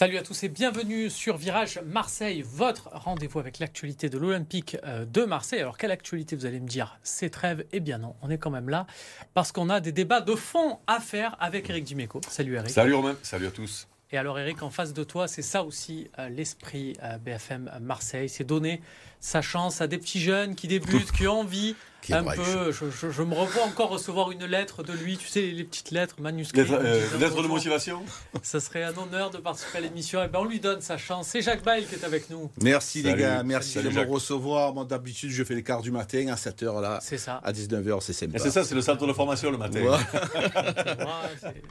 Salut à tous et bienvenue sur Virage Marseille, votre rendez-vous avec l'actualité de l'Olympique euh, de Marseille. Alors quelle actualité vous allez me dire? C'est trêve? Eh bien non, on est quand même là parce qu'on a des débats de fond à faire avec Eric Dimeco. Salut Eric. Salut Romain, salut à tous. Et alors Eric, en face de toi, c'est ça aussi euh, l'esprit euh, BFM Marseille, c'est donner sa chance à des petits jeunes qui débutent, qui ont envie un peu. Je, me revois encore recevoir une lettre de lui, tu sais, les petites lettres manuscrites. Lettre, euh, de motivation Ça serait un honneur de participer à l'émission. Et eh ben on lui donne sa chance. C'est Jacques Bail qui est avec nous. Merci les gars, merci de me recevoir. Moi, d'habitude, je fais le quart du matin à 7h là. C'est ça. À 19h, c'est sympa. C'est ça, c'est le centre de formation le matin.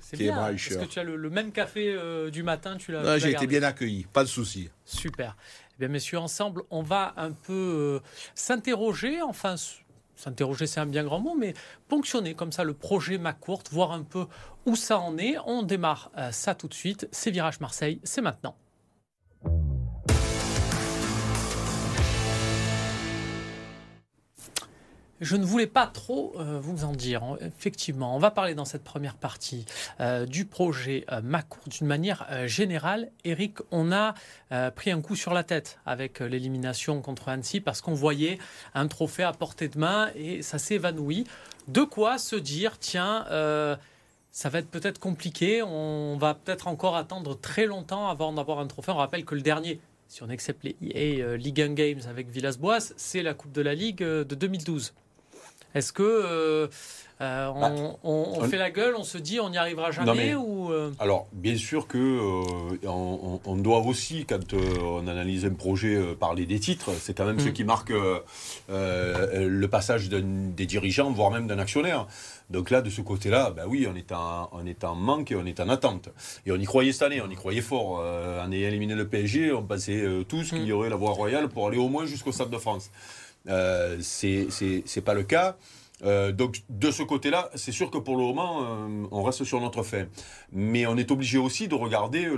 c'est bien. Est-ce que tu as le, même café euh, du matin tu l'as, J'ai été bien accueilli, pas de souci. Super. Eh bien, messieurs, ensemble, on va un peu euh, s'interroger, enfin, s'interroger c'est un bien grand mot, mais ponctionner comme ça le projet MacCourte, voir un peu où ça en est. On démarre euh, ça tout de suite. C'est Virage Marseille, c'est maintenant. Je ne voulais pas trop euh, vous en dire. Effectivement, on va parler dans cette première partie euh, du projet euh, d'une manière générale. Eric, on a pris un coup sur la tête avec l'élimination contre Annecy parce qu'on voyait un trophée à portée de main et ça s'est évanoui. De quoi se dire, tiens, ça va être peut-être compliqué, on va peut-être encore attendre très longtemps avant d'avoir un trophée. On rappelle que le dernier, si on accepte les EA League 1 Games avec Villas-Boas, c'est la Coupe de la Ligue de 2012. Est-ce que euh, euh, bah, on, fait la gueule, on se dit on n'y arrivera jamais ou euh Alors, bien sûr que on, doit aussi, quand on analyse un projet, parler des titres. C'est quand même ce mm. qui marque le passage des dirigeants, voire même d'un actionnaire. Donc là, de ce côté-là, bah oui, on est, en, on est en manque et on est en attente. Et on y croyait cette année, on y croyait fort. en ayant éliminé le PSG, on pensait tous qu'il y mm. aurait la voie royale pour aller au moins jusqu'au Stade de France. Euh, c'est pas le cas. Euh, donc de ce côté-là, c'est sûr que pour le moment, euh, on reste sur notre fin. Mais on est obligé aussi de regarder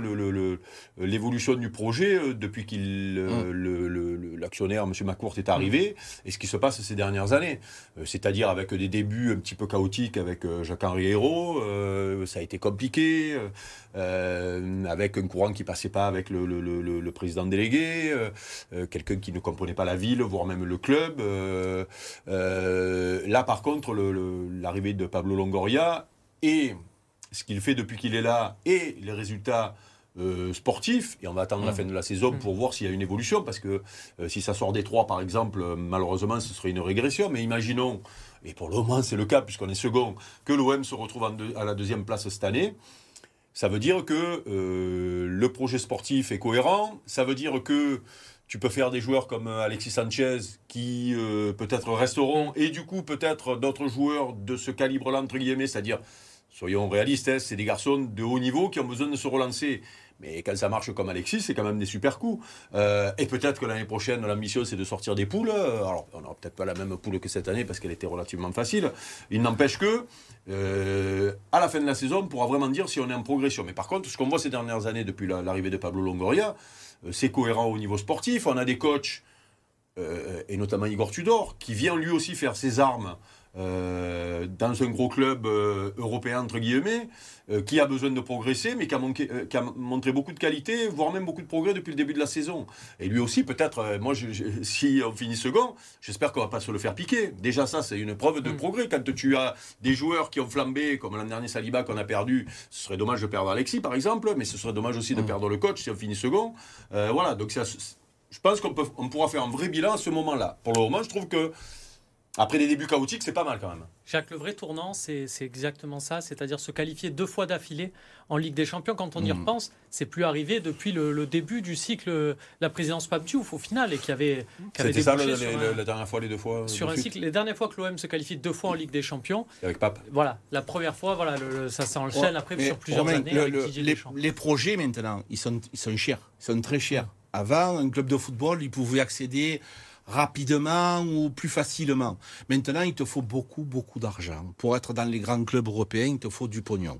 l'évolution du projet euh, depuis qu'il mmh. l'actionnaire, M. Macourt, est arrivé mmh. et ce qui se passe ces dernières années. C'est-à-dire avec des débuts un petit peu chaotiques avec Jacques-Henri Hérault, ça a été compliqué, avec un courant qui passait pas avec le, président délégué, quelqu'un qui ne comprenait pas la ville, voire même le club. là, par contre, l'arrivée de Pablo Longoria et ce qu'il fait depuis qu'il est là et les résultats euh, sportifs, et on va attendre la mmh. fin de la saison mmh. pour voir s'il y a une évolution, parce que euh, si ça sort des trois, par exemple, malheureusement, ce serait une régression, mais imaginons, et pour le moment c'est le cas, puisqu'on est second, que l'OM se retrouve à la deuxième place cette année. Ça veut dire que euh, le projet sportif est cohérent, ça veut dire que tu peux faire des joueurs comme euh, Alexis Sanchez qui euh, peut-être resteront et du coup peut-être d'autres joueurs de ce calibre-là, entre guillemets, c'est-à-dire, soyons réalistes, hein, c'est des garçons de haut niveau qui ont besoin de se relancer. Mais quand ça marche comme Alexis, c'est quand même des super coups. Euh, et peut-être que l'année prochaine, l'ambition, c'est de sortir des poules. Alors, on n'aura peut-être pas la même poule que cette année parce qu'elle était relativement facile. Il n'empêche que, à la fin de la saison, on pourra vraiment dire si on est en progression. Mais par contre, ce qu'on voit ces dernières années depuis l'arrivée de Pablo Longoria, c'est cohérent au niveau sportif. On a des coachs, euh, et notamment Igor Tudor, qui vient lui aussi faire ses armes euh, dans un gros club européen, entre guillemets, qui a besoin de progresser, mais qui a, montré beaucoup de qualité, voire même beaucoup de progrès depuis le début de la saison. Et lui aussi, peut-être, moi, si on finit second, j'espère qu'on va pas se le faire piquer. Déjà, ça, c'est une preuve de mm. progrès. Quand tu as des joueurs qui ont flambé, comme l'an dernier Saliba qu'on a perdu, ce serait dommage de perdre Alexis, par exemple, mais ce serait dommage aussi de mm. perdre le coach si on finit second. voilà, donc je pense qu'on on pourra faire un vrai bilan à ce moment-là. Pour le moment, je trouve que après des débuts chaotiques, c'est pas mal quand même. Jacques, le vrai tournant, c'est exactement ça, c'est-à-dire se qualifier deux fois d'affilée en Ligue des Champions. Quand on y hmm. repense, c'est plus arrivé depuis le, début du cycle, la présidence Pape Diouf au final, et qui avait. C'était ça la dernière fois, les deux fois Sur un cycle, les dernières fois que l'OM se qualifie deux fois en Ligue des Champions. Avec Pape. Voilà, la première fois, voilà, ça s'enchaîne après sur plusieurs années. les, les, projets maintenant, ils sont, ils sont chers, ils sont très chers. Avant, un club de football, il pouvait accéder rapidement ou plus facilement. Maintenant, il te faut beaucoup, beaucoup d'argent. Pour être dans les grands clubs européens, il te faut du pognon.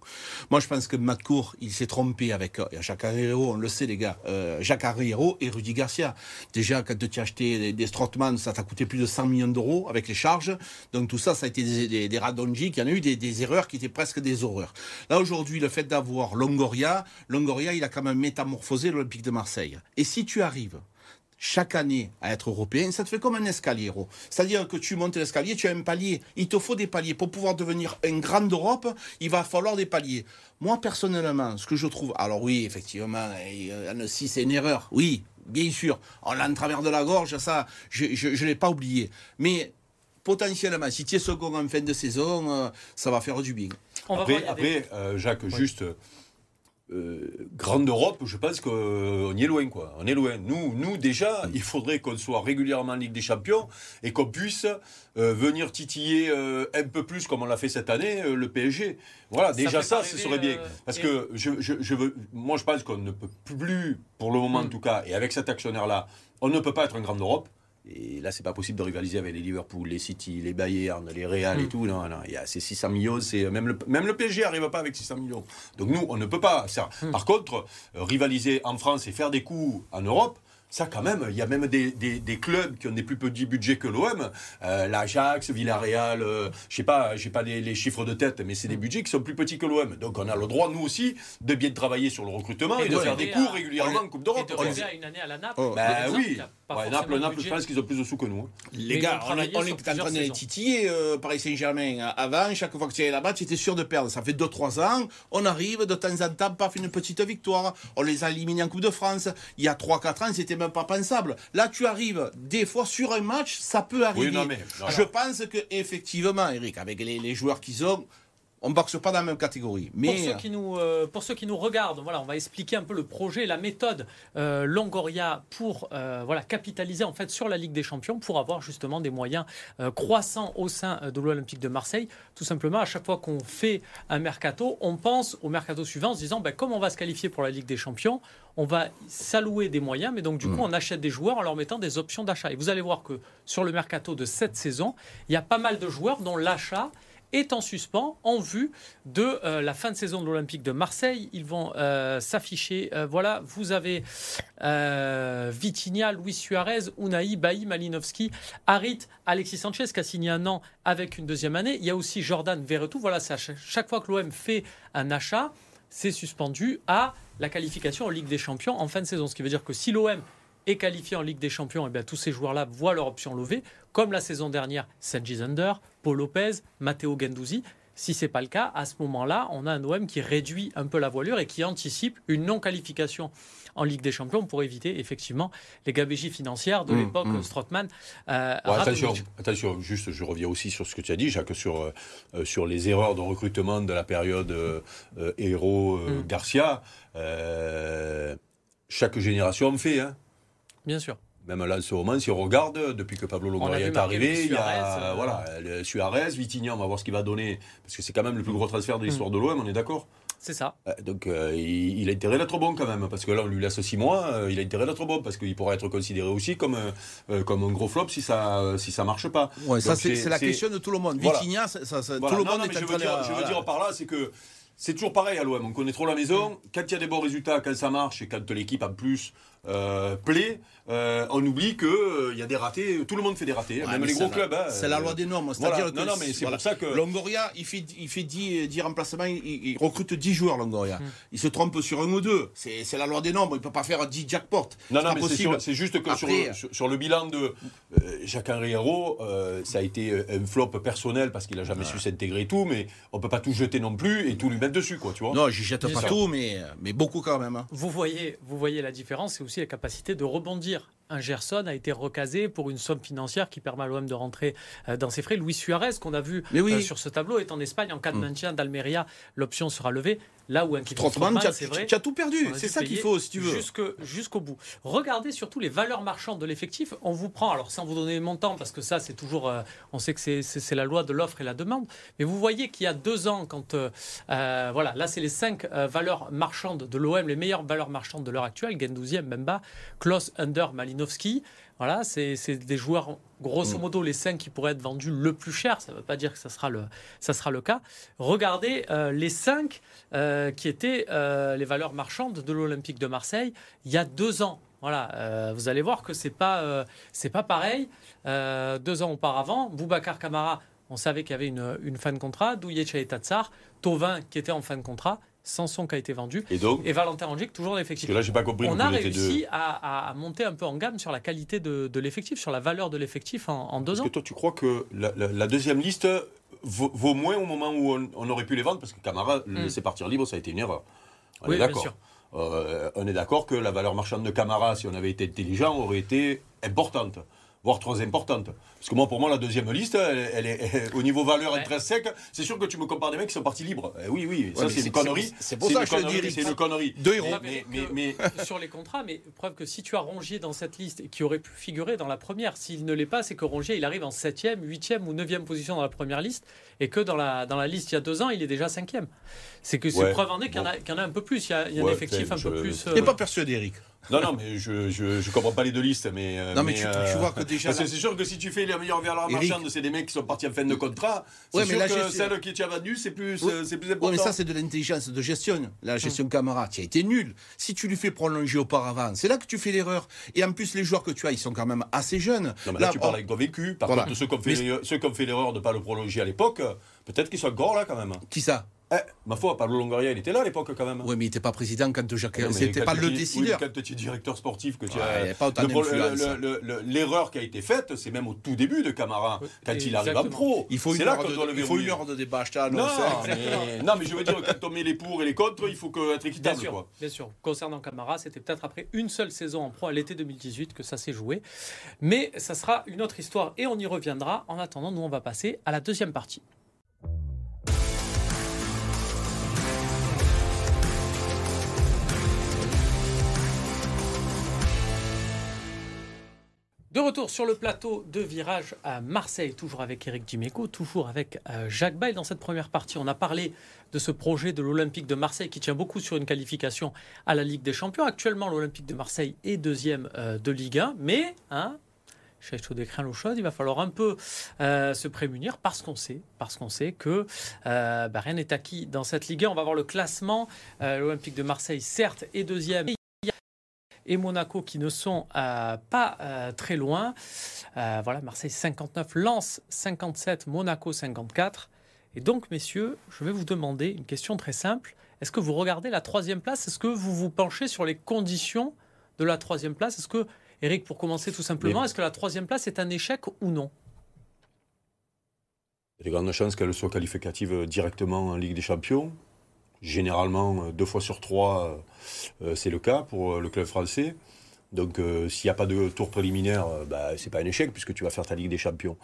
Moi, je pense que Matcourt, il s'est trompé avec euh, Jacques Arriero, on le sait, les gars, euh, Jacques Arriero et Rudy Garcia. Déjà, quand tu as acheté des, des Strottmann, ça t'a coûté plus de 100 millions d'euros avec les charges. Donc tout ça, ça a été des, des, radonji, qui en a eu des, des erreurs qui étaient presque des horreurs. Là, aujourd'hui, le fait d'avoir Longoria, Longoria, il a quand même métamorphosé l'Olympique de Marseille. Et si tu arrives chaque année à être européen, ça te fait comme un escalier. C'est-à-dire que tu montes l'escalier, tu as un palier. Il te faut des paliers. Pour pouvoir devenir un grand d'Europe, il va falloir des paliers. Moi, personnellement, ce que je trouve... Alors oui, effectivement, si c'est une erreur, oui, bien sûr. On l'a en travers de la gorge, ça, je ne l'ai pas oublié. Mais potentiellement, si tu es second en fin de saison, euh, ça va faire du bien. après, après euh, Jacques, juste... Euh, grande Europe, je pense qu'on y est loin, quoi. On est loin. Nous, nous déjà, il faudrait qu'on soit régulièrement en Ligue des Champions et qu'on puisse euh, venir titiller euh, un peu plus, comme on l'a fait cette année, le PSG. Voilà, déjà ça, ce serait bien. Parce que je, je, veux, moi, je pense qu'on ne peut plus, pour le moment en mm. tout cas, et avec cet actionnaire-là, on ne peut pas être en grande Europe. Et là, c'est pas possible de rivaliser avec les Liverpool, les City, les Bayern, les Real et mm. tout. Non, non, il y a ces 600 millions. C'est même le, même le PSG n'arrive pas avec 600 millions. Donc nous, on ne peut pas. Ça. Mm. Par contre, euh, rivaliser en France et faire des coups en Europe, ça, quand même, il y a même des, des, clubs qui ont des plus petits budgets que l'OM. Euh, L'Ajax, Villarreal, euh, je sais pas, j'ai pas les, chiffres de tête, mais c'est des mm. budgets qui sont plus petits que l'OM. Donc on a le droit, nous aussi, de bien travailler sur le recrutement et, de, faire des coups régulièrement en Coupe d'Europe. Et de une année à la Naples. Oh. Ben oui. Naples, Naples, je pense qu'ils ont plus de sous que nous. Hein. Les gars, on, est en train de titiller euh, Paris Saint-Germain. Avant, chaque fois que tu allais là-bas, tu étais sûr de perdre. Ça fait 2-3 ans, on arrive de temps en temps, paf, une petite victoire. On les a éliminés en Coupe de France. Il y a 3-4 ans, c'était même pas pensable. Là, tu arrives, des fois, sur un match, ça peut arriver. Je pense que effectivement, Eric, avec les, les joueurs qu'ils ont, on ne boxe pas dans la même catégorie. Mais... Pour, ceux qui nous, euh, pour ceux qui nous regardent, voilà, on va expliquer un peu le projet, la méthode euh, Longoria pour euh, voilà, capitaliser en fait sur la Ligue des Champions, pour avoir justement des moyens croissants au sein de l'Olympique de Marseille. Tout simplement, à chaque fois qu'on fait un mercato, on pense au mercato suivant en se disant, ben, comme on va se qualifier pour la Ligue des Champions, on va s'allouer des moyens, mais donc du coup, mm. on achète des joueurs en leur mettant des options d'achat. Et vous allez voir que sur le mercato de cette saison, il y a pas mal de joueurs dont l'achat est en suspens en vue de euh, la fin de saison de l'Olympique de Marseille. Ils vont euh, s'afficher. Euh, voilà, vous avez Vitinha, Luis Suarez, Unai, Bailly, Malinowski, Harit, Alexis Sanchez qui a signé un an avec une deuxième année. Il y a aussi Jordan Verretou. Voilà, c'est chaque fois que l'OM fait un achat, c'est suspendu à la qualification en Ligue des Champions en fin de saison. Ce qui veut dire que si l'OM est qualifié en Ligue des Champions, et eh bien tous ces joueurs-là voient leur option levée, comme la saison dernière, Sanji Zander, Paul Lopez, Matteo Gendouzi. Si ce n'est pas le cas, à ce moment-là, on a un OM qui réduit un peu la voilure et qui anticipe une non-qualification en Ligue des Champions pour éviter effectivement les gabégies financières de mmh, l'époque mmh. Strootman. Euh, attention, attention, juste je reviens aussi sur ce que tu as dit, Jacques, sur, euh, euh, sur les erreurs de recrutement de la période Héros-Garcia. Mmh. chaque génération en fait. Hein. Bien sûr. Même là, en ce moment, si on regarde, depuis que Pablo Longoria est arrivé, il y a euh... voilà, Suarez, Vitinha, on va voir ce qu'il va donner, parce que c'est quand même le plus gros transfert de l'histoire de l'OM, on est d'accord? C'est ça. Euh, donc euh, il, a intérêt d'être bon quand même, parce que là on lui laisse six mois, euh, il a intérêt d'être bon, parce qu'il pourra être considéré aussi comme, comme un gros flop si ça si ça marche pas. Ouais, ça c'est la question de tout le monde. Vitinha, ça, tout le monde est je veux, dire, je veux dire par là, c'est que c'est toujours pareil à l'OM, on connaît trop la maison, quand il y a des bons résultats, quand ça marche, et quand l'équipe en plus euh, plaît, euh, on oublie qu'il il y a des ratés, tout le monde fait des ratés, même les gros clubs. Hein, c'est la loi des normes. C'est-à-dire non, non, mais c'est pour ça que. Longoria, il fait, il fait 10, 10 remplacements, il, recrute 10 joueurs, Longoria. Hmm. Il se trompe sur un ou deux. C'est la loi des normes, il ne peut pas faire 10 jackpots. Non, non, mais c'est juste que sur, le, sur, le, bilan de euh, Jacques-Henri Hérault, ça a été un flop personnel parce qu'il n'a jamais su s'intégrer et tout, mais on ne peut pas tout jeter non plus et tout lui mettre dessus, quoi, tu vois. Non, je jette pas tout, mais, mais beaucoup quand même. Hein. Vous, voyez, vous voyez la différence, c'est aussi la capacité de rebondir. Un Gerson a été recasé pour une somme financière qui permet à l'OM de rentrer euh, dans ses frais. Louis Suarez, qu'on a vu euh, sur ce tableau, est en Espagne. En cas de mm. maintien d'Almeria, l'option sera levée. Là où un Strootman, c'est vrai. Tu as tout perdu. C'est ça qu'il faut, si tu veux. Jusqu'au bout. Regardez surtout les valeurs marchandes de l'effectif. On vous prend, alors sans vous donner les montants, parce que ça, c'est toujours. Euh, on sait que c'est la loi de l'offre et la demande. Mais vous voyez qu'il y a deux ans, quand. Euh, voilà, là, c'est les cinq valeurs marchandes de l'OM, les meilleures valeurs marchandes de l'heure actuelle Gendouzi, Mbemba, Klaus, Under, Malinowski. Voilà, c'est des joueurs, grosso mm. modo, les cinq qui pourraient être vendus le plus cher. Ça ne veut pas dire que ça sera le, ça sera le cas. Regardez les cinq qui étaient les valeurs marchandes de l'Olympique de Marseille il y a deux ans. Voilà, vous allez voir que c'est pas c'est pas pareil. deux ans auparavant, Boubacar Camara, on savait qu'il y avait une, une fin de contrat. Douye Tatsar, Tovin qui était en fin de contrat. Sanson qui a été vendu. Et, donc, et Valentin Angic, toujours l'effectif. Là, j'ai pas compris. On a réussi à, monter un peu en gamme sur la qualité de, l'effectif, sur la valeur de l'effectif en, deux ans. Est-ce que toi, tu crois que la, deuxième liste vaut, moins au moment où on, aurait pu les vendre? Parce que Camara, le hmm. laisser partir libre, ça a été une erreur. On oui, est d'accord. Euh, on est d'accord que la valeur marchande de Camara, si on avait été intelligent, aurait été importante voire très importante. Parce que moi, pour moi, la deuxième liste, elle, est, au niveau valeur ouais. sec. C'est sûr que tu me compares des mecs qui sont partis libres. Eh oui, oui, ça c'est une connerie. C'est pour ça que je dis, c'est une connerie. Deux héros. Mais, sur les contrats, mais preuve que si tu as Rongier dans cette liste, qui aurait pu figurer dans la première, s'il ne l'est pas, c'est que Rongier, il arrive en septième, huitième ou neuvième position dans la première liste, et que dans la, dans la liste il y a deux ans, il est déjà cinquième. C'est que c'est preuve en est qu'il y, en a un peu plus. Il y a, il y a un effectif un peu plus. Tu n'es pas persuadé, Eric non, non, mais je, je, comprends pas les deux listes. Mais, euh, non, mais, tu, euh, vois que déjà. c'est sûr que si tu fais les meilleurs valeurs marchandes, c'est des mecs qui sont partis en fin de contrat. C'est sûr que celle qui tu as vendue, c'est plus, c'est plus important. Oui, mais ça, c'est de l'intelligence de gestion. La gestion camarade, qui a été nulle. Si tu lui fais prolonger auparavant, c'est là que tu fais l'erreur. Et en plus, les joueurs que tu as, ils sont quand même assez jeunes. Non, mais là, tu parles avec ton vécu. Par contre, ceux qui ont fait l'erreur de ne pas le prolonger à l'époque, peut-être qu'ils sont encore là quand même. Qui ça? Eh, ma foi, Pablo Longoria, il était là à l'époque quand même. Oui, mais il n'était pas président quand Jacques. C'était pas le décideur. Oui, quand tu es directeur sportif, que tu as. L'erreur qui a été faite, c'est même au tout début de Camara, quand il arrive en pro. Il faut une heure de, il faut une heure de débat. Non, mais, non, mais je veux dire, quand on met les pour et les contre, il faut être équitable. Bien sûr. Bien sûr. Concernant Camara, c'était peut-être après une seule saison en pro à l'été 2018 que ça s'est joué. Mais ça sera une autre histoire et on y reviendra. En attendant, nous, on va passer à la deuxième partie. De retour sur le plateau de virage à Marseille, toujours avec Eric Dimeco, toujours avec euh, Jacques Bail. Dans cette première partie, on a parlé de ce projet de l'Olympique de Marseille qui tient beaucoup sur une qualification à la Ligue des Champions. Actuellement, l'Olympique de Marseille est deuxième euh, de Ligue 1, mais hein, chez des l'eau chaude, il va falloir un peu euh, se prémunir parce qu'on sait, parce qu'on sait que bah, rien n'est acquis dans cette Ligue 1. On va voir le classement. L'Olympique de Marseille, certes, est deuxième et Monaco qui ne sont euh, pas euh, très loin. Euh, voilà, Marseille 59, Lens 57, Monaco 54. Et donc, messieurs, je vais vous demander une question très simple. Est-ce que vous regardez la troisième place? Est-ce que vous vous penchez sur les conditions de la troisième place? Est-ce que, Eric, pour commencer tout simplement, est-ce que la troisième place est un échec ou non? Il y a de grandes chances qu'elle soit qualificative directement en Ligue des Champions. Généralement, euh, deux fois sur trois, euh, euh, c'est le cas pour le club français. Donc, s'il n'y a pas de tour préliminaire, bah, c'est pas un échec puisque tu vas faire ta Ligue des Champions.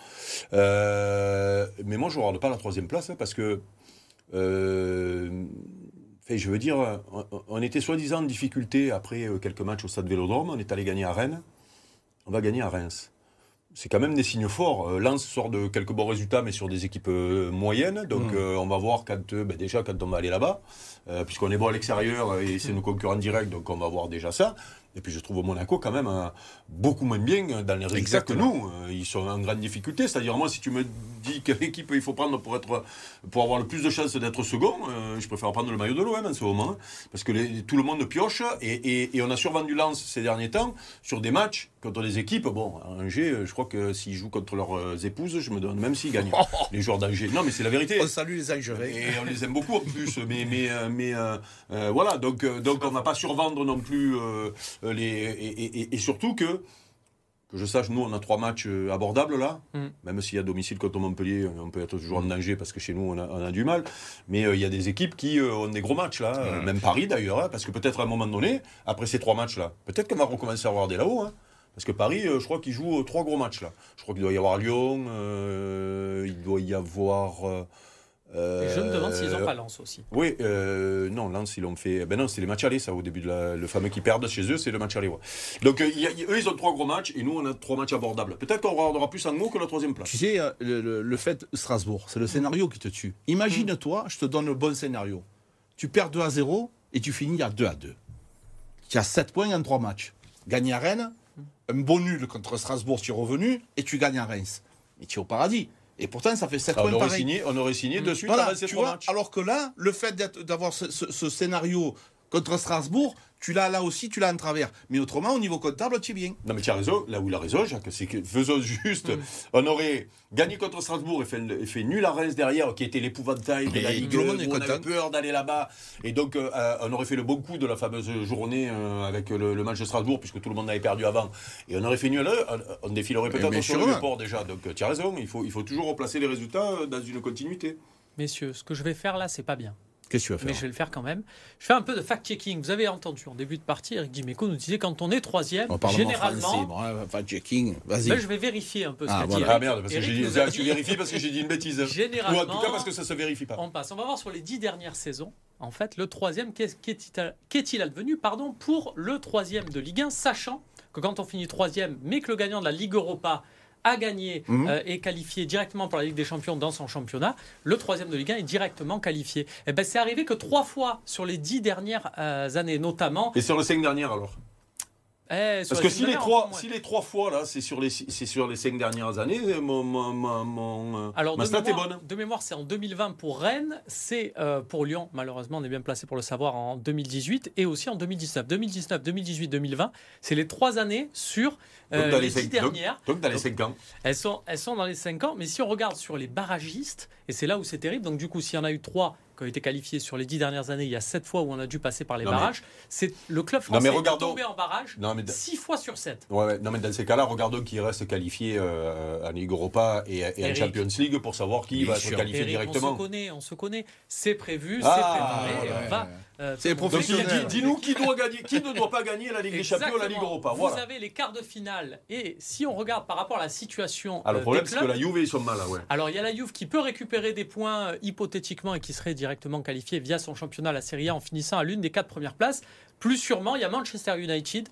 mais moi, je ne regarde pas la troisième place hein, parce que, je veux dire, on, était soi-disant en difficulté après quelques matchs au Stade Vélodrome. On est allé gagner à Rennes. On va gagner à Reims c'est quand même des signes forts. Euh, Lens sort de quelques bons résultats, mais sur des équipes euh, moyennes. Donc, mm. euh, on va voir quand, ben, déjà quand on va aller là-bas, puisqu'on est bon à l'extérieur et c'est nos concurrents directs, donc on va voir déjà ça. Et puis je trouve Monaco quand même beaucoup moins bien dans les résultats que nous. Ils sont en grande difficulté. C'est-à-dire, moi, si tu me dis quelle équipe il faut prendre pour, être, pour avoir le plus de chances d'être second, je préfère prendre le maillot de l'OM en ce moment. Hein. parce que tout le monde pioche et, et on a survendu Lens ces derniers temps sur des matchs contre les équipes, bon, Angers, euh, je crois que s'ils jouent contre leurs euh, épouses, je me donne même s'ils gagnent. les joueurs d'Angers. Non, mais c'est la vérité. On salue les Angevins. Et on les aime beaucoup en plus. mais mais, euh, mais voilà, donc, donc on ne va pas survendre non plus les. Et, surtout que, que je sache, nous, on a trois matchs abordables là. Mm. Même s'il y a domicile contre Montpellier, on peut être toujours en danger parce que chez nous, on a, on a du mal. Mais il y a des équipes qui ont des gros matchs là. Même Paris d'ailleurs, hein, parce que peut-être à un moment donné, après ces trois matchs là, peut-être qu'on va recommencer à regarder là-haut. Hein. Parce que Paris, euh, je crois qu'il joue euh, trois gros matchs là. Je crois qu'il doit y avoir Lyon, euh, il doit y avoir. Et je me demande s'ils ont pas Lens aussi. Oui, non, Lens, ils l'ont fait. Ben non, c'est les matchs allés, ça, au début de la... Le fameux qui perdent chez eux, c'est le match aller. Donc, eux, ils ont trois gros matchs et nous, on a trois matchs abordables. Peut-être qu'on aura plus en mots que la troisième place. Tu sais, le, le fait Strasbourg, c'est le scénario qui te tue. Imagine-toi, je te donne le bon scénario. Tu perds 2 à 0 et tu finis à 2 à 2. Tu as 7 points en 3 matchs. Gagner à Rennes, un bon nul contre Strasbourg, tu es revenu et tu gagnes à Reims. Et tu es au paradis. Et pourtant, ça fait 7 Ah, points on, aurait pareil. signé, on aurait signé de suite Voilà, avant ces tu trois vois, matchs. alors que là, le fait d'avoir ce, ce- ce scénario contre Strasbourg, tu l'as là aussi, tu l'as en travers. Mais autrement, au niveau comptable, tu es bien. Non mais tu as raison, là où il a raison Jacques, c'est que faisons juste, Mm. on aurait gagné contre Strasbourg et fait, et fait nul à Reims derrière, qui était l'épouvantail de la Et Ligue, tout le monde est on avait peur d'aller là-bas. Et donc euh, on aurait fait le bon coup de la fameuse journée euh, avec le, le match de Strasbourg, puisque tout le monde avait perdu avant. Et on aurait fait nul, euh, on défilerait Mais peut-être sur le report déjà. Donc tu as raison, il faut, il faut toujours replacer les résultats euh, dans une continuité. Messieurs, ce que je vais faire là, c'est pas bien. Qu'est-ce que tu vas Mais je vais le faire quand même. Je fais un peu de fact-checking. Vous avez entendu en début de partie, Eric Dimeco nous disait quand on est troisième, On parle généralement, bon, hein, enfin, checking, vas-y. ben, je vais vérifier un peu ce Ah, qu'a dit voilà. Eric. Ah merde, parce que j'ai dit, tu dit- vérifies parce que j'ai dit une bêtise. Généralement, Ou en tout cas parce que ça se vérifie pas. On passe. On va voir sur les dix dernières saisons. En fait, le troisième, qu'est- qu'est-il qu'est-il advenu pardon, pour le troisième de Ligue 1, sachant que quand on finit troisième, mais que le gagnant de la Ligue Europa a gagné Mhm. euh, et qualifié directement pour la Ligue des Champions dans son championnat, le troisième de Ligue 1 est directement qualifié. Et ben, c'est arrivé que trois fois sur les dix dernières euh, années, notamment. Et sur les cinq dernières alors? Eh, Parce que si les, trois, si les trois fois, là, c'est sur les, sur les cinq dernières années, euh, mon, mon, mon, mon, euh, Alors, ma de stat est mémoire, bonne. de mémoire, c'est en 2020 pour Rennes, c'est euh, pour Lyon, malheureusement, on est bien placé pour le savoir, en 2018 et aussi en 2019. 2019, 2018, 2020, c'est les trois années sur euh, les dix cinq, donc, dernières. donc dans les Donc, cinq ans. Elles sont, elles sont dans les 5 ans, mais si on regarde sur les barragistes, et c'est là où c'est terrible, donc du coup, s'il y en a eu 3 qui ont été qualifiés sur les 10 dernières années, il y a 7 fois où on a dû passer par les Non, mais- barrages, c'est le club Non, mais français est tombé en barrage Non, mais, 6 fois sur 7. ouais, ouais, non, mais dans ces cas-là, regardons qui reste qualifié euh, en Ligue Europa et, et en. Champions League pour savoir qui Bien va se sûr. qualifier Eric, on se directement. connaît, on se connaît. C'est prévu, Ah, c'est préparé, et on va... euh, C'est faire- Donc, dis- professionnel. dis- dis-nous qui doit gagner, qui ne doit pas gagner la Ligue des Champions ou la Ligue. Europa. Vous avez les quarts de finale. Et si on regarde par rapport à la situation Ah, le euh, problème, des c'est que la Juve, ils sont mal, ouais. alors il y a la Juve qui peut récupérer des points euh, hypothétiquement et qui serait directement qualifiée via son championnat, la Serie A, en finissant à l'une des quatre premières places. Plus sûrement, il y a Manchester United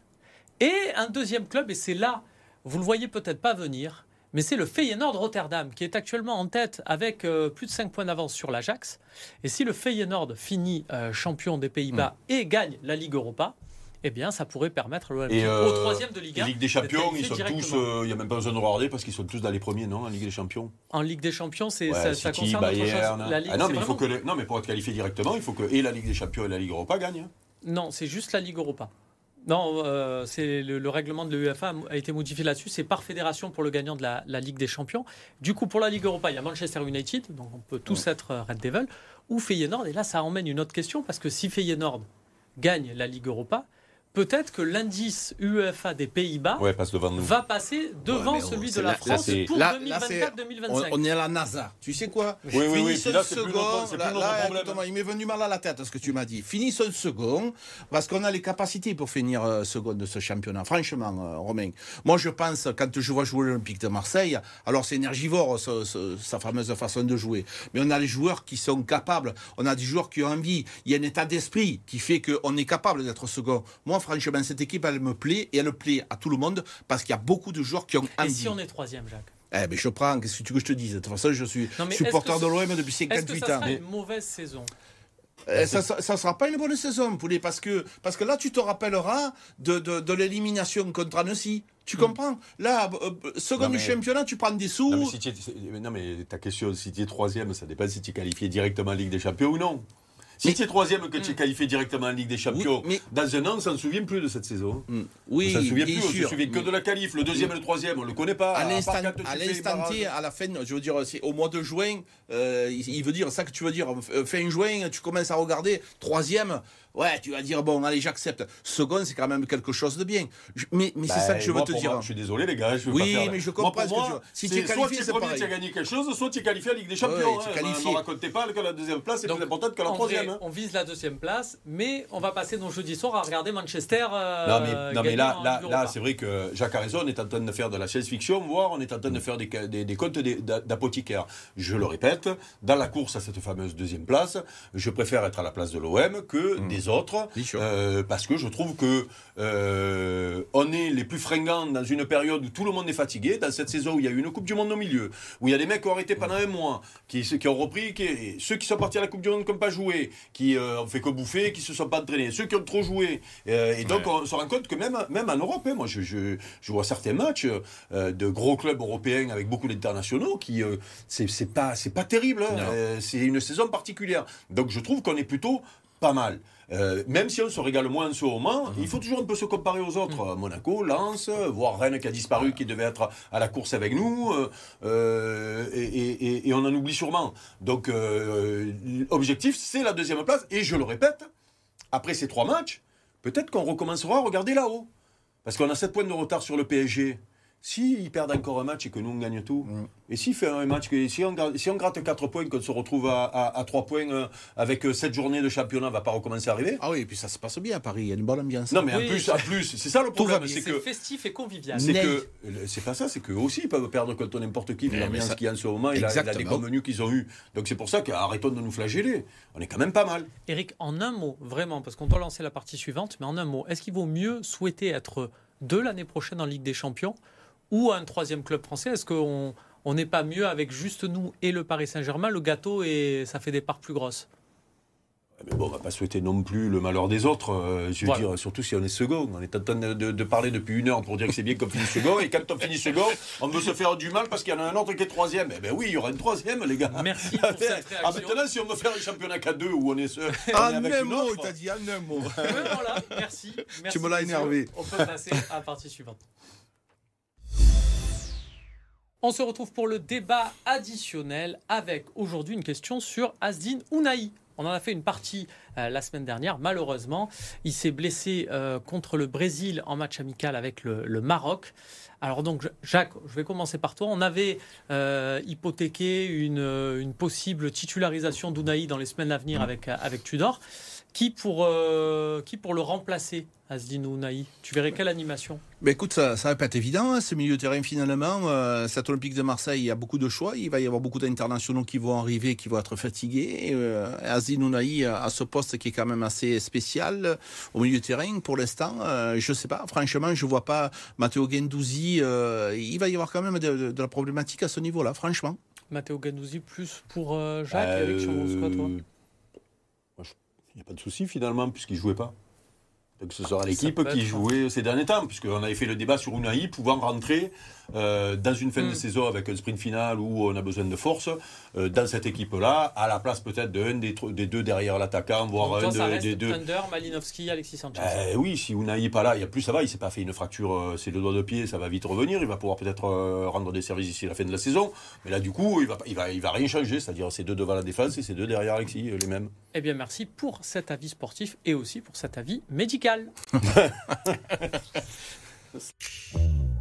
et un deuxième club, et c'est là, vous le voyez peut-être pas venir, mais c'est le Feyenoord Rotterdam qui est actuellement en tête avec euh, plus de 5 points d'avance sur l'Ajax. Et si le Feyenoord finit euh, champion des Pays-Bas Hmm. et gagne la Ligue Europa, eh bien ça pourrait permettre au euh, troisième de Ligue Et 1 Ligue des Champions, ils qualifié sont tous. directement. euh, Il n'y a même pas besoin de regarder parce qu'ils sont tous dans les premiers, non En Ligue des Champions? En Ligue des Champions, c'est, Ouais, ça, ça City, concerne Bayern. chose. La Ligue, Ah non, mais il faut vraiment- que les- non, mais pour être qualifié directement, il faut que et la Ligue des Champions et la Ligue Europa gagnent. Non, c'est juste la Ligue Europa. Non, euh, c'est le, le règlement de l'UEFA a été modifié là-dessus. C'est par fédération pour le gagnant de la, la Ligue des Champions. Du coup, pour la Ligue Europa, il y a Manchester United, donc on peut tous être Red Devil, ou Feyenoord. Et là, ça emmène une autre question, parce que si Feyenoord gagne la Ligue Europa, peut-être que l'indice UEFA des Pays-Bas Ouais, passe va passer devant Ouais, celui de la là, France pour là- c'est- 2024-2025. On, on est à la NASA. Tu sais quoi Oui, oui, oui. Finissons second. Là, il m'est venu mal à la tête ce que tu m'as dit. Finissons second, parce qu'on a les capacités pour finir euh, second de ce championnat. Franchement, euh, Romain. Moi, je pense, quand je vois jouer l'Olympique de Marseille, alors c'est énergivore, ce- ce- sa fameuse façon de jouer. Mais on a les joueurs qui sont capables. On a des joueurs qui ont envie. Il y a un état d'esprit qui fait qu'on est capable d'être second. Moi, franchement, cette équipe, elle me plaît et elle plaît à tout le monde parce qu'il y a beaucoup de joueurs qui ont Et si on est troisième, Jacques Eh ben je prends, qu'est-ce que tu veux que je te dise? De toute façon, je suis Non, supporter de l'OM depuis Est-ce que 58 ça ans. sera une mauvaise saison? Eh, ça, ça, ça sera pas une bonne saison, Poulet, parce que, parce que là, tu te rappelleras de, de, de l'élimination contre Annecy. Tu comprends? Là, euh, euh, second Non, du championnat, tu prends des sous. Non mais, si tu es- c'est- non, mais ta question, si tu es troisième, ça dépend si tu es qualifié directement en Ligue des Champions ou non. Si tu es troisième que tu es qualifié directement en Ligue des Champions, mais- dans un an, on s'en souvient plus de cette saison. Mm, on Oui, s'en souvient plus, on se souvient que de la qualif. Le deuxième et le troisième, on le connaît pas. à à l'instant. T, à la fin, je veux dire, c'est au mois de juin, euh, il, il veut dire ça que tu veux dire, euh, fin juin, tu commences à regarder, troisième, ouais, tu vas dire, bon, allez, j'accepte. Second, c'est quand même quelque chose de bien. Je- mais mais c'est Bah, ça que je veux moi, te dire. moi, je suis désolé, les gars. Je veux Oui, pas faire- mais je Moi, comprends pour ce que moi, tu veux. Si tu es soit qualifié, tu es premier, tu as gagné quelque chose, soit tu es qualifié en Ligue des Champions. Ouais, tu es hein. Ne racontez pas que la deuxième place est Donc, plus importante que la troisième. hein. on vise la deuxième place, mais on va passer donc jeudi soir à regarder Manchester. euh, Non mais, non, mais gagner là, là, c'est vrai que Jacques a raison, on est en train de faire de la science-fiction, voire on est en train de faire des, des, des comptes d'apothicaire. Je le répète, dans la course à cette fameuse deuxième place, je préfère être à la place de l'OM que Mm. des autres, euh, parce que je trouve que euh, on est les plus fringants dans une période où tout le monde est fatigué, dans cette saison où il y a eu une Coupe du Monde au milieu, où il y a des mecs qui ont arrêté pendant un mois, qui, qui ont repris, qui, ceux qui sont partis à la Coupe du Monde qui n'ont pas joué, qui euh, ont fait que bouffer, qui se sont pas entraînés, ceux qui ont trop joué. et donc on se rend compte que même, même en Europe, hein, moi je, je, je, vois certains matchs de gros clubs européens avec beaucoup d'internationaux qui c'est pas c'est pas terrible, hein. c'est une saison particulière. Donc je trouve qu'on est plutôt pas mal. Euh, même si on se régale moins en ce moment, mhm. il faut toujours un peu se comparer aux autres. Mhm. Monaco, Lens, voire Rennes qui a disparu, qui devait être à la course avec nous, euh, euh, et, on en oublie sûrement. Donc, l'objectif, c'est la deuxième place, et je le répète, après ces trois matchs, peut-être qu'on recommencera à regarder là-haut. Parce qu'on a 7 points de retard sur le PSG. S'ils perdent encore un match et que nous on gagne tout, mm. et s'il fait un match, que, si, on, si on gratte 4 points, qu'on se retrouve à, à, 3 points euh, avec 7 euh, journées de championnat, va pas recommencer à arriver Ah oui, et puis ça se passe bien à Paris, il y a une bonne ambiance. Non, mais en plus, en plus c'est ça le problème. C'est que festif et convivial. C'est que c'est pas ça, c'est qu'eux aussi ils peuvent perdre contre n'importe qui, l'ambiance qu'il y a en ce moment et la, des convenus qu'ils ont eu. Donc c'est pour ça qu'arrêtons de nous flageller. On est quand même pas mal. Eric, en un mot, vraiment, parce qu'on doit lancer la partie suivante, mais en un mot, est-ce qu'il vaut mieux souhaiter être de l'année prochaine en Ligue des Champions ou un troisième club français Est-ce qu'on n'est pas mieux avec juste nous et le Paris Saint-Germain? Le gâteau, et ça fait des parts plus grosses. Mais bon, on va pas souhaiter non plus le malheur des autres. Euh, je veux dire, surtout si on est second. On est en train de, parler depuis une heure pour dire que c'est bien qu'on finisse second. Et quand on finit second, on veut se faire du mal parce qu'il y en a un autre qui est troisième. Eh bien oui, il y aura une troisième, les gars. Merci pour cette réaction. Ah, maintenant, si on veut faire un championnat k deux où on est seul. En un mot, t'as dit en un mot. voilà, merci. Tu me l'as énervé. On peut passer à la partie suivante. On se retrouve pour le débat additionnel avec aujourd'hui une question sur Asdin Ounaï. On en a fait une partie euh, la semaine dernière. Malheureusement, il s'est blessé euh, contre le Brésil en match amical avec le, Maroc. Alors donc, Jacques, je vais commencer par toi. On avait euh, hypothéqué une, possible titularisation d'Ounaï dans les semaines à venir avec, avec Tudor. Qui pour, qui pour le remplacer Asdin Naï? Tu verrais quelle animation? Mais écoute, ça, ça va pas être évident, hein, ce milieu de terrain finalement. Euh, cet Olympique de Marseille, il y a beaucoup de choix. Il va y avoir beaucoup d'internationaux qui vont arriver, qui vont être fatigués. Euh, Asdin a ce poste qui est quand même assez spécial au milieu de terrain. Pour l'instant, euh, je sais pas. Franchement, je vois pas Matteo Gendouzi. Euh, il va y avoir quand même de, la problématique à ce niveau-là, franchement. Matteo Gendouzi plus pour Jacques. Eric, quoi, toi? Il n'y a pas de souci finalement, puisqu'il jouait pas. Donc ce sera l'équipe qui jouait ces derniers temps, puisqu'on avait fait le débat sur Unai pouvant rentrer euh, dans une fin de hmm. saison avec un sprint final où on a besoin de force, euh, dans cette équipe-là, à la place peut-être d'un des, des, deux derrière l'attaquant, voire un des deux. Under, Malinowski, Alexis Sanchez. Eh oui, si Unai n'est pas là, il y a plus ça va, il s'est pas fait une fracture, euh, c'est le doigt de pied, ça va vite revenir, il va pouvoir peut-être rendre des services ici à la fin de la saison, mais là du coup, il va, il va, il va rien changer, c'est-à-dire c'est deux devant la défense et c'est deux derrière Alexis, les mêmes. Eh bien merci pour cet avis sportif et aussi pour cet avis médical musicale.